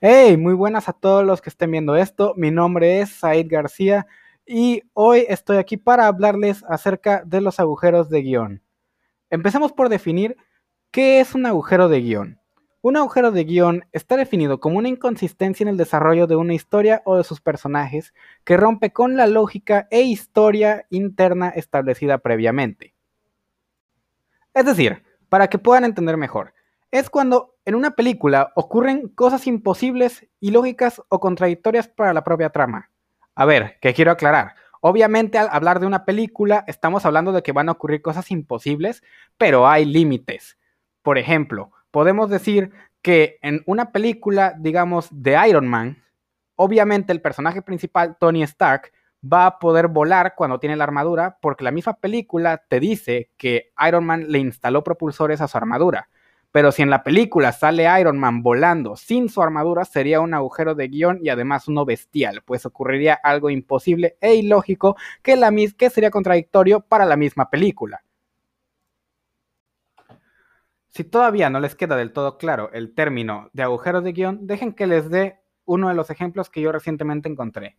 Hey, muy buenas a todos los que estén viendo esto. Mi nombre es Said García y hoy estoy aquí para hablarles acerca de los agujeros de guion. Empecemos por definir qué es un agujero de guion. Un agujero de guion está definido como una inconsistencia en el desarrollo de una historia o de sus personajes que rompe con la lógica e historia interna establecida previamente. Es decir, para que puedan entender mejor, es cuando en una película ocurren cosas imposibles, ilógicas o contradictorias para la propia trama. A ver, que quiero aclarar. Obviamente al hablar de una película estamos hablando de que van a ocurrir cosas imposibles, pero hay límites. Por ejemplo, podemos decir que en una película, digamos, de Iron Man, obviamente el personaje principal, Tony Stark, va a poder volar cuando tiene la armadura, porque la misma película te dice que Iron Man le instaló propulsores a su armadura. Pero si en la película sale Iron Man volando sin su armadura, sería un agujero de guion y además uno bestial, pues ocurriría algo imposible e ilógico que, la que sería contradictorio para la misma película. Si todavía no les queda del todo claro el término de agujero de guion, dejen que les dé uno de los ejemplos que yo recientemente encontré.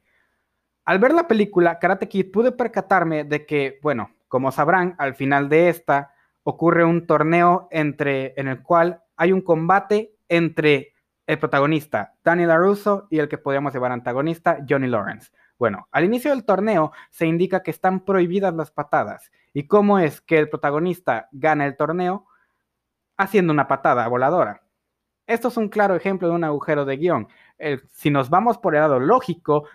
Al ver la película Karate Kid pude percatarme de que, bueno, como sabrán, al final de esta, ocurre un torneo entre, en el cual hay un combate entre el protagonista, Daniel LaRusso, y el que podríamos llevar antagonista, Johnny Lawrence. Bueno, al inicio del torneo se indica que están prohibidas las patadas. ¿Y cómo es que el protagonista gana el torneo? Haciendo una patada voladora. Esto es un claro ejemplo de un agujero de guion. si nos vamos por el lado lógico,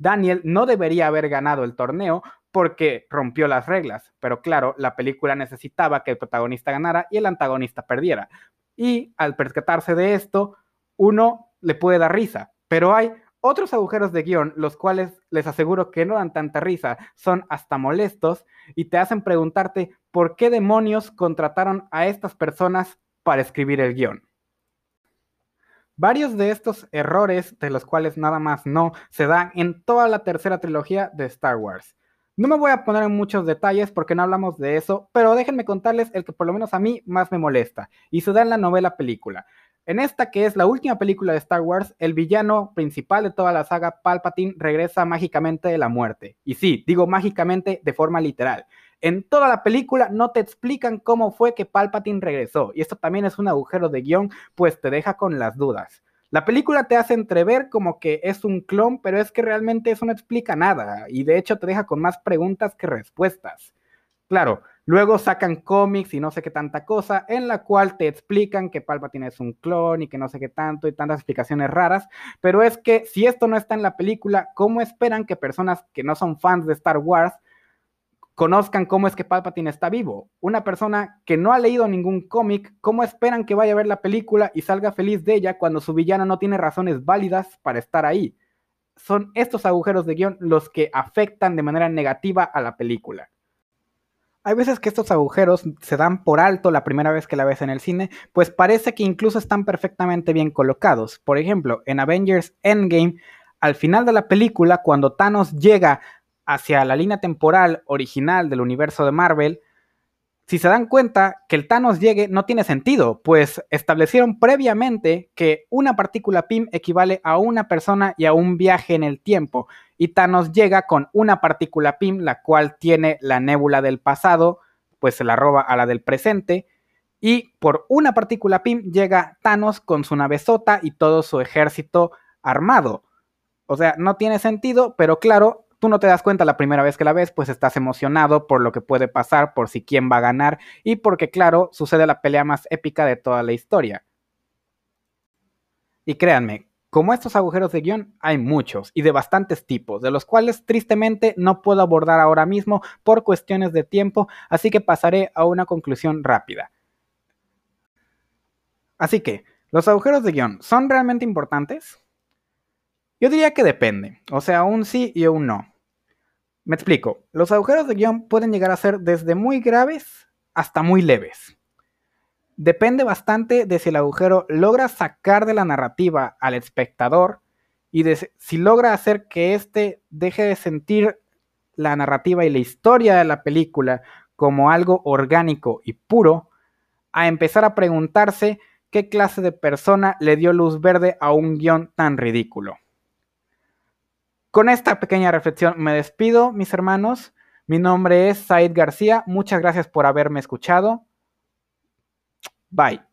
Daniel no debería haber ganado el torneo porque rompió las reglas. Pero claro, la película necesitaba que el protagonista ganara y el antagonista perdiera. Y al percatarse de esto, uno le puede dar risa. Pero hay otros agujeros de guion, los cuales les aseguro que no dan tanta risa, son hasta molestos y te hacen preguntarte por qué demonios contrataron a estas personas para escribir el guion. Varios de estos errores, de los cuales nada más no, se dan en toda la tercera trilogía de Star Wars. No me voy a poner en muchos detalles porque no hablamos de eso, pero déjenme contarles el que por lo menos a mí más me molesta, y se da en la novela película. En esta, que es la última película de Star Wars, el villano principal de toda la saga, Palpatine, regresa mágicamente de la muerte. Y sí, digo mágicamente de forma literal. En toda la película no te explican cómo fue que Palpatine regresó, y esto también es un agujero de guion, pues te deja con las dudas. La película te hace entrever como que es un clon, pero es que realmente eso no explica nada y de hecho te deja con más preguntas que respuestas. Claro, luego sacan cómics y no sé qué tanta cosa, en la cual te explican que Palpatine es un clon y que no sé qué tanto y tantas explicaciones raras, pero es que si esto no está en la película, ¿cómo esperan que personas que no son fans de Star Wars conozcan cómo es que Palpatine está vivo. Una persona que no ha leído ningún cómic, ¿cómo esperan que vaya a ver la película y salga feliz de ella cuando su villano no tiene razones válidas para estar ahí? Son estos agujeros de guion los que afectan de manera negativa a la película. Hay veces que estos agujeros se dan por alto la primera vez que la ves en el cine, pues parece que incluso están perfectamente bien colocados. Por ejemplo, en Avengers Endgame, al final de la película, cuando Thanos llega hacia la línea temporal original del universo de Marvel, si se dan cuenta que el Thanos llegue no tiene sentido, pues establecieron previamente que una partícula PIM equivale a una persona y a un viaje en el tiempo, y Thanos llega con una partícula PIM, la cual tiene la nébula del pasado, pues se la roba a la del presente, y por una partícula PIM llega Thanos con su navezota y todo su ejército armado. O sea, no tiene sentido, pero claro, tú no te das cuenta la primera vez que la ves, pues estás emocionado por lo que puede pasar, por si quién va a ganar y porque, claro, sucede la pelea más épica de toda la historia. Y créanme, como estos agujeros de guion, hay muchos y de bastantes tipos, de los cuales tristemente no puedo abordar ahora mismo por cuestiones de tiempo, así que pasaré a una conclusión rápida. Así que, ¿los agujeros de guion son realmente importantes? Yo diría que depende, o sea, un sí y un no. Me explico, los agujeros de guion pueden llegar a ser desde muy graves hasta muy leves. Depende bastante de si el agujero logra sacar de la narrativa al espectador y de si logra hacer que éste deje de sentir la narrativa y la historia de la película como algo orgánico y puro, a empezar a preguntarse qué clase de persona le dio luz verde a un guion tan ridículo. Con esta pequeña reflexión me despido, mis hermanos. Mi nombre es Said García. Muchas gracias por haberme escuchado. Bye.